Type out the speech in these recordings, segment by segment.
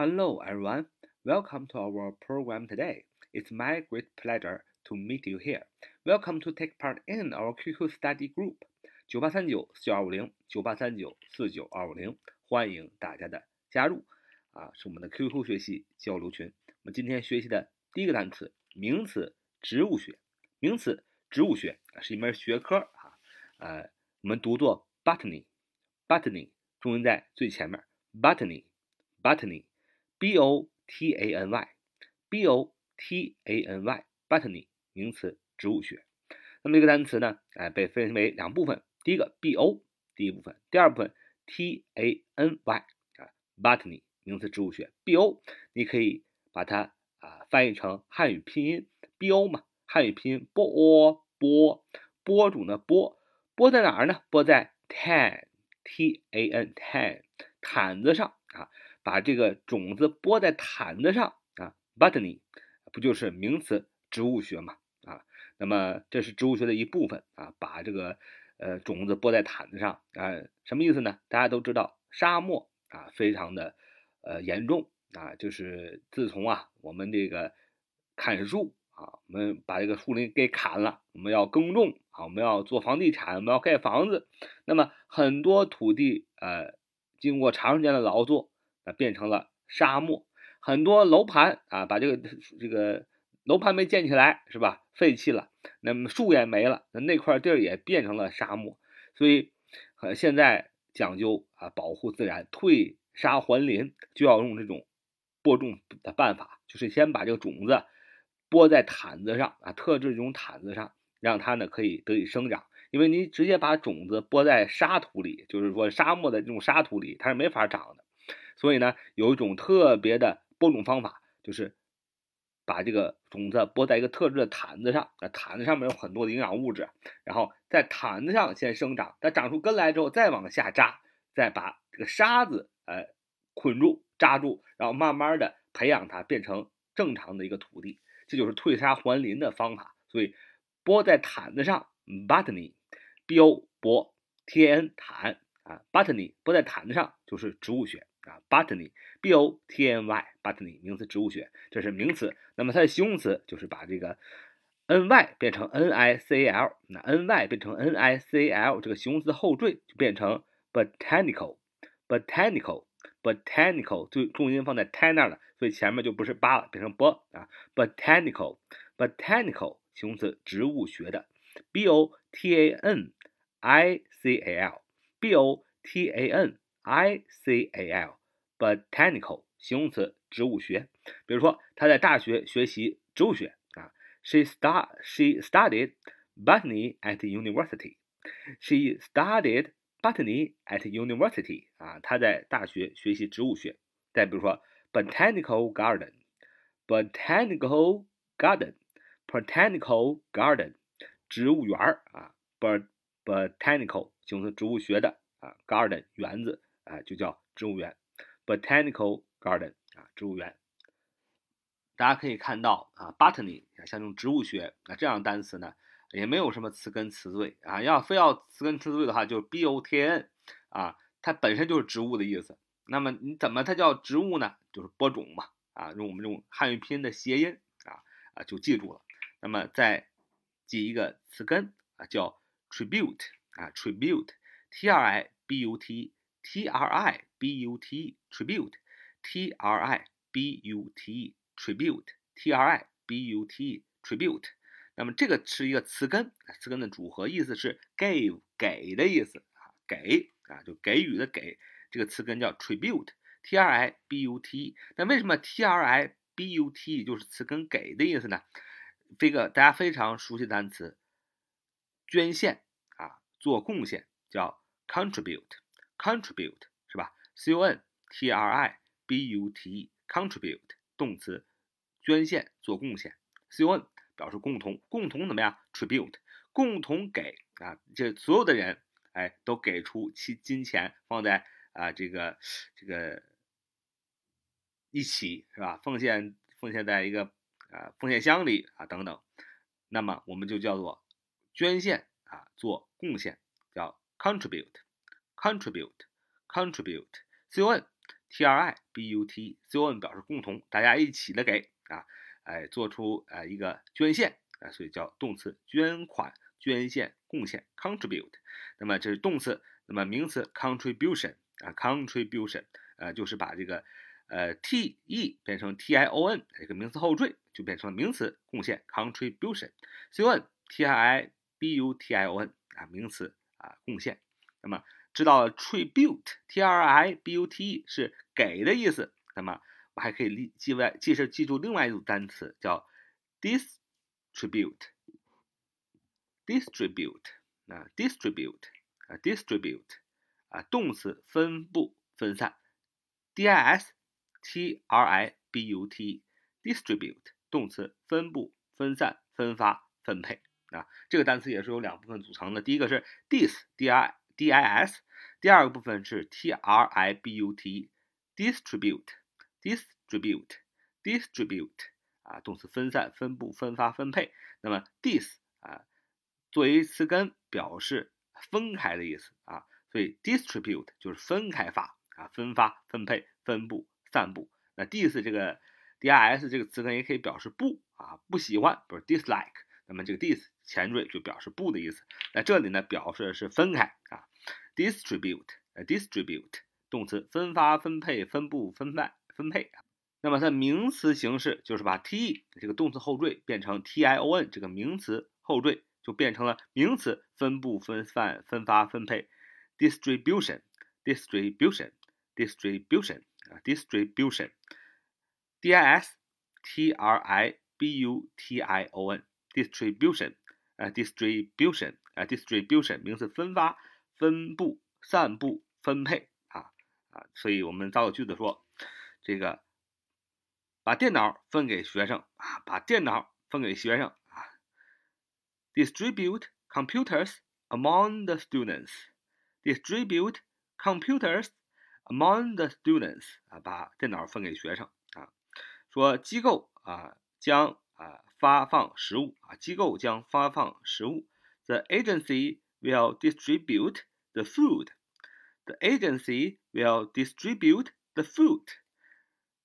Hello, everyone. Welcome to our program today. It's my great pleasure to meet you here. Welcome to take part in our QQ study group. 九八三九四九二五零九八三九四九二五零，欢迎大家的加入啊！是我们的 QQ 学习交流群。我们今天学习的第一个单词，名词植物学。名词植物学是一门学科啊，呃，我们读作 botany，botany，中文在最前面，botany，botany。B o t a n y，b o t a n y，botany 名词，植物学。那么这个单词呢，哎，被分为两部分。第一个 b o 第一部分，第二部分 t a n y 啊，botany 名词，植物学。b o 你可以把它啊翻译成汉语拼音 b o 嘛，汉语拼音 b o 播播种的播播在哪儿呢？播在 tan t a n tan 毯子上。把这个种子播在毯子上啊，botany 不就是名词植物学嘛啊？那么这是植物学的一部分啊，把这个呃种子播在毯子上啊，什么意思呢？大家都知道沙漠啊非常的呃严重啊，就是自从啊我们这个砍树啊，我们把这个树林给砍了，我们要耕种啊，我们要做房地产，我们要盖房子，那么很多土地呃经过长时间的劳作。啊，变成了沙漠，很多楼盘啊，把这个这个楼盘没建起来，是吧？废弃了，那么树也没了，那那块地儿也变成了沙漠。所以，现在讲究啊，保护自然，退沙还林，就要用这种播种的办法，就是先把这个种子播在毯子上啊，特制这种毯子上，让它呢可以得以生长。因为你直接把种子播在沙土里，就是说沙漠的这种沙土里，它是没法长的。所以呢，有一种特别的播种方法，就是把这个种子播在一个特制的毯子上，那毯子上面有很多的营养物质，然后在毯子上先生长，它长出根来之后再往下扎，再把这个沙子呃捆住扎住，然后慢慢的培养它变成正常的一个土地，这就是退沙还林的方法。所以播在毯子上，botany，b o 播 t n 坛啊，botany 播在毯子上就是植物学。啊，botany，b o t n y，botany 名词，植物学，这是名词。那么它的形容词就是把这个 n y 变成 n i c l，那 n y 变成 n i c l，这个形容词后缀就变成 botanical，botanical，botanical，就重音放在 t 那了，所以前面就不是 b 了，变成 b 啊，botanical，botanical 形容词，植物学的，b o t a n i c a l，b o t a n。I C A L，botanical 形容词，植物学。比如说，他在大学学习植物学啊。She stud she studied botany at university. She studied botany at university. 啊，他在大学学习植物学。再比如说，botanical garden，botanical garden，botanical garden，植物园儿啊。bot botanical 形容词，植物学的啊。garden 园子。啊，就叫植物园，botanical garden 啊，植物园。大家可以看到啊，botany 像这种植物学啊这样的单词呢，也没有什么词根词缀啊。要非要词根词缀的话，就是 b o t n 啊，它本身就是植物的意思。那么你怎么它叫植物呢？就是播种嘛啊，用我们这种汉语拼音的谐音啊啊就记住了。那么再记一个词根啊，叫 tribute 啊，tribute t r i b u t e。T R I B U T E tribute T R I B U T E tribute T R I B U T E tribute，那么这个是一个词根，词根的组合意思是 give 给的意思啊，给啊就给予的给，这个词根叫 tribute T R I B U T E。那为什么 T R I B U T E 就是词根给的意思呢？这个大家非常熟悉的单词，捐献啊，做贡献叫 contribute。Contribute 是吧？c o n t r i b u t e contribute 动词，捐献做贡献。c o n 表示共同，共同怎么样？tribute 共同给啊，这所有的人哎都给出其金钱放在啊这个这个一起是吧？奉献奉献在一个啊奉献箱里啊等等，那么我们就叫做捐献啊做贡献，叫 contribute。Contribute contribute c o n t r i b u t c o n 表示共同，大家一起的给啊，哎，做出呃一个捐献啊，所以叫动词捐款、捐献、贡献 contribute。那么这是动词，那么名词 contribution 啊，contribution 呃就是把这个呃 t e 变成 t i o n 这个名词后缀，就变成了名词贡献 contribution c o n T R I B U T I O N 啊名词啊贡献。那么知道 tribute，t r i b u t e 是给的意思。那么我还可以记记外，记是记住另外一组单词叫 distribute，distribute 啊，distribute 啊，distribute 啊，动词分布、分散，d i s t r i b u t e distribute 动词分布、分散、分发、分配啊。这个单词也是由两部分组成的，第一个是 dis d i d i s，第二个部分是 T R I B U T，distribute，distribute，distribute 啊，动词分散、分布、分发、分配。那么 dis 啊，作为词根表示分开的意思啊，所以 distribute 就是分开发啊，分发、分配、分布、散布。那 dis 这个 D I S 这个词根也可以表示不啊，不喜欢，不是 dislike。那么这个 dis 前缀就表示不的意思。那这里呢，表示的是分开啊。distribute，呃，distribute 动词分发、分配、分布、分派、分配。那么它名词形式就是把 t 这个动词后缀变成 t i o n 这个名词后缀，就变成了名词分布、分散、分发、分配。distribution，distribution，distribution 啊，distribution，d i s t r i b u t i o n，distribution，啊，distribution，啊，distribution 名词分发。 分布、散布、分配啊啊，所以我们造个句子说，这个把电脑分给学生啊，把电脑分给学生啊，distribute computers among the students，distribute computers among the students 啊，把电脑分给学生啊，说机构啊将啊发放食物啊，机构将发放食物，the agency will distribute the food. The agency will distribute the food.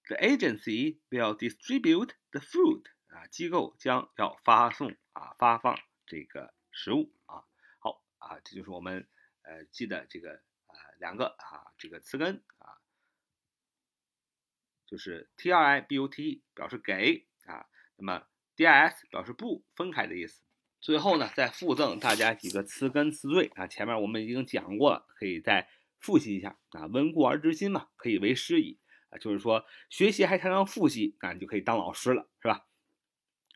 The agency will distribute the food. 啊，机构将要发送啊，发放这个食物啊。好啊，这就是我们呃记的这个啊两个啊这个词根啊，就是 t r i b u t 表示给啊，那么 d i s 表示不分开的意思。最后呢，再附赠大家几个词根词缀啊，前面我们已经讲过了，可以再复习一下啊。温故而知新嘛，可以为师矣啊，就是说学习还常常复习啊，你就可以当老师了，是吧？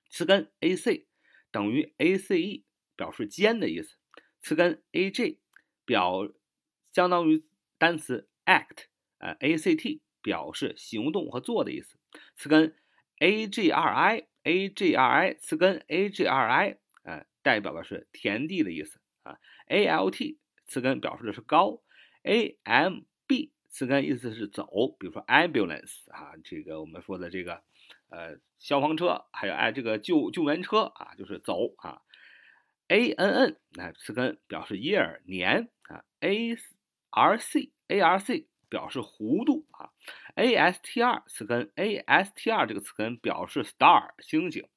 词根 a c 等于 a c e，表示兼的意思。词根 a j 表相当于单词 act 呃，a c t 表示行动和做的意思。词根 a g r i a g r i 词根 a g r i。代表的是田地的意思啊，a l t 词根表示的是高，a m b 词根意思是走，比如说 ambulance 啊，这个我们说的这个呃消防车，还有哎这个救救援车啊，就是走啊，a n n 那词根表示 year 年啊，a r c a r c 表示弧度啊，a s t r 词根 a s t r 这个词根表示 star 星星，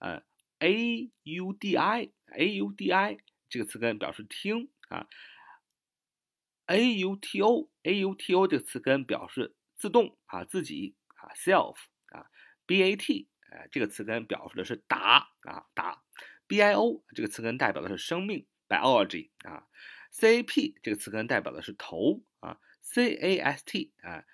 呃。A u d i a u d i 这个词根表示听啊，a u t o a u t o 这个词根表示自动啊自己啊 self 啊，b a t 啊这个词根表示的是打啊打，b i o 这个词根代表的是生命 biology 啊，c a p 这个词根代表的是头啊，c a s t 啊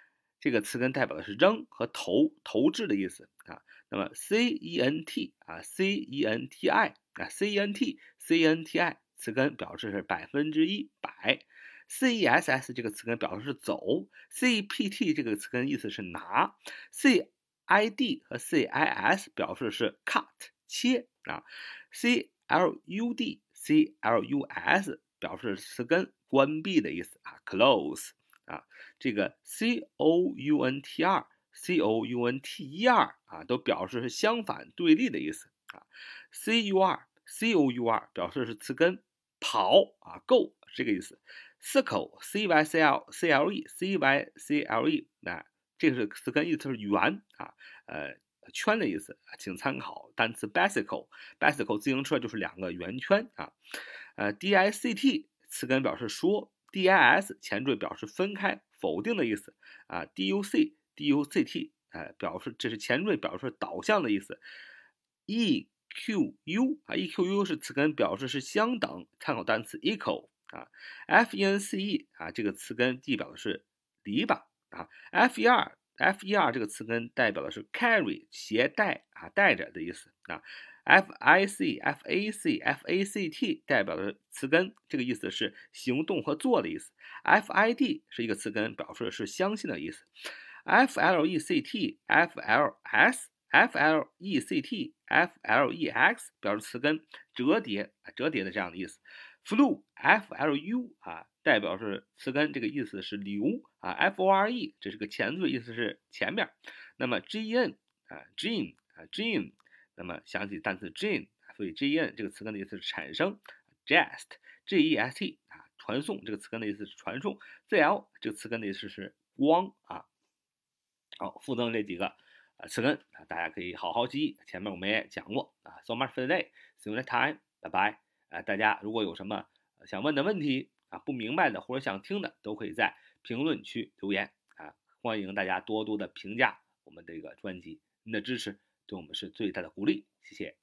这个词根代表的是扔和投投掷的意思啊。那么 c e n t 啊，c e n t i 啊，c e n t c e n t i 词根表示是百分之一百，c e s s 这个词根表示是走，c p t 这个词根意思是拿，c i d 和 c i s 表示是 cut 切啊，c l u d c l u s 表示词根关闭的意思啊，close 啊，这个 c o u n t r。C o u n t e r 啊，都表示是相反对立的意思啊。c u r c o u r 表示是词根跑啊，go 这个意思。circle c y c l c l e c y c l e，那这个是词根，意思是圆啊，呃，圈的意思，请参考单词 bicycle，bicycle 自行车就是两个圆圈啊，呃，d i c t 词根表示说，d i s 前缀表示分开、否定的意思啊，d u c d u c t 哎，表示这是前缀，表示导向的意思，e q u 啊，e q u 是词根，表示是相等，参考单词 equal。啊，f e n c e 啊，这个词根代表的是篱笆啊，f e r f e r 这个词根代表的是 carry 携带啊，带着的意思啊，f i c f a c f a c t 代表的词根，这个意思是行动和做的意思，f i d 是一个词根，表示的是相信的意思。，f l e c t f l s f l e c t f l e x 表示词根折叠折叠的这样的意思。flu f l u 啊，代表是词根，这个意思是流啊。f o r e 这是个前缀，意思是前面。那么 g e n 啊 gen 啊 gen，那么想起单词 gene，所以 g e n 这个词根的意思是产生。gest g e s t 啊，传送这个词根的意思是传送。z l 这个词根的意思是光啊。好，附赠这几个啊词根啊，大家可以好好记忆。前面我们也讲过啊。So much for today. See you next time. Bye bye. 啊，大家如果有什么想问的问题啊，不明白的或者想听的，都可以在评论区留言啊。欢迎大家多多的评价我们这个专辑，您的支持对我们是最大的鼓励，谢谢。